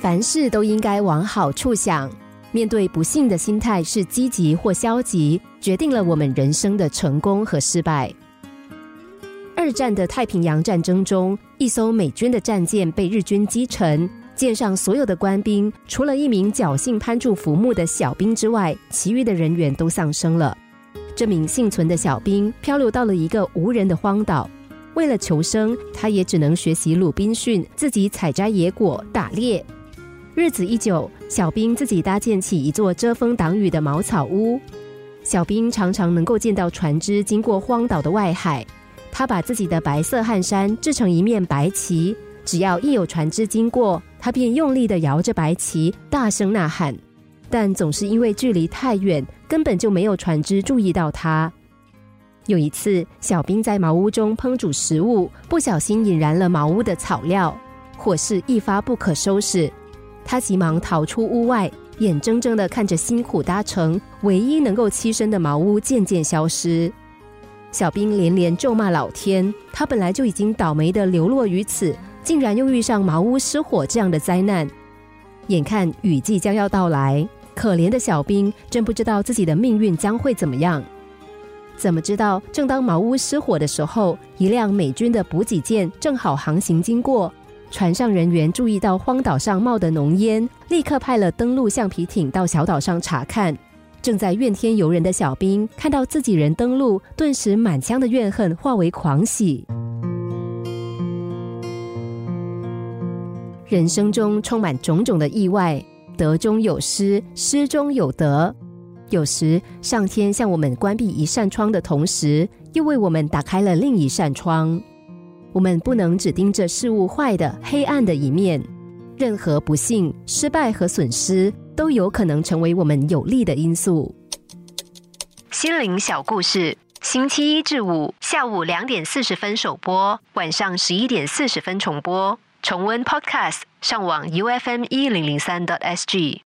凡事都应该往好处想。面对不幸的心态是积极或消极，决定了我们人生的成功和失败。二战的太平洋战争中，一艘美军的战舰被日军击沉，舰上所有的官兵，除了一名侥幸攀住浮木的小兵之外，其余的人员都丧生了。这名幸存的小兵漂流到了一个无人的荒岛，为了求生，他也只能学习鲁滨逊，自己采摘野果、打猎。日子一久，小兵自己搭建起一座遮风挡雨的茅草屋。小兵常常能够见到船只经过荒岛的外海。他把自己的白色汗衫制成一面白旗，只要一有船只经过，他便用力的摇着白旗，大声呐喊。但总是因为距离太远，根本就没有船只注意到他。有一次，小兵在茅屋中烹煮食物，不小心引燃了茅屋的草料，火势一发不可收拾。他急忙逃出屋外，眼睁睁的看着辛苦搭成、唯一能够栖身的茅屋渐渐消失。小兵连连咒骂老天，他本来就已经倒霉的流落于此，竟然又遇上茅屋失火这样的灾难。眼看雨季将要到来。可怜的小兵真不知道自己的命运将会怎么样。怎么知道？正当茅屋失火的时候，一辆美军的补给舰正好航行经过，船上人员注意到荒岛上冒的浓烟，立刻派了登陆橡皮艇到小岛上查看。正在怨天尤人的小兵看到自己人登陆，顿时满腔的怨恨化为狂喜。人生中充满种种的意外。得中有失，失中有得。有时上天向我们关闭一扇窗的同时，又为我们打开了另一扇窗。我们不能只盯着事物坏的、黑暗的一面。任何不幸、失败和损失，都有可能成为我们有利的因素。心灵小故事，星期一至五下午两点四十分首播，晚上十一点四十分重播。重温 Podcast，上网 U F M 一零零三 t S G。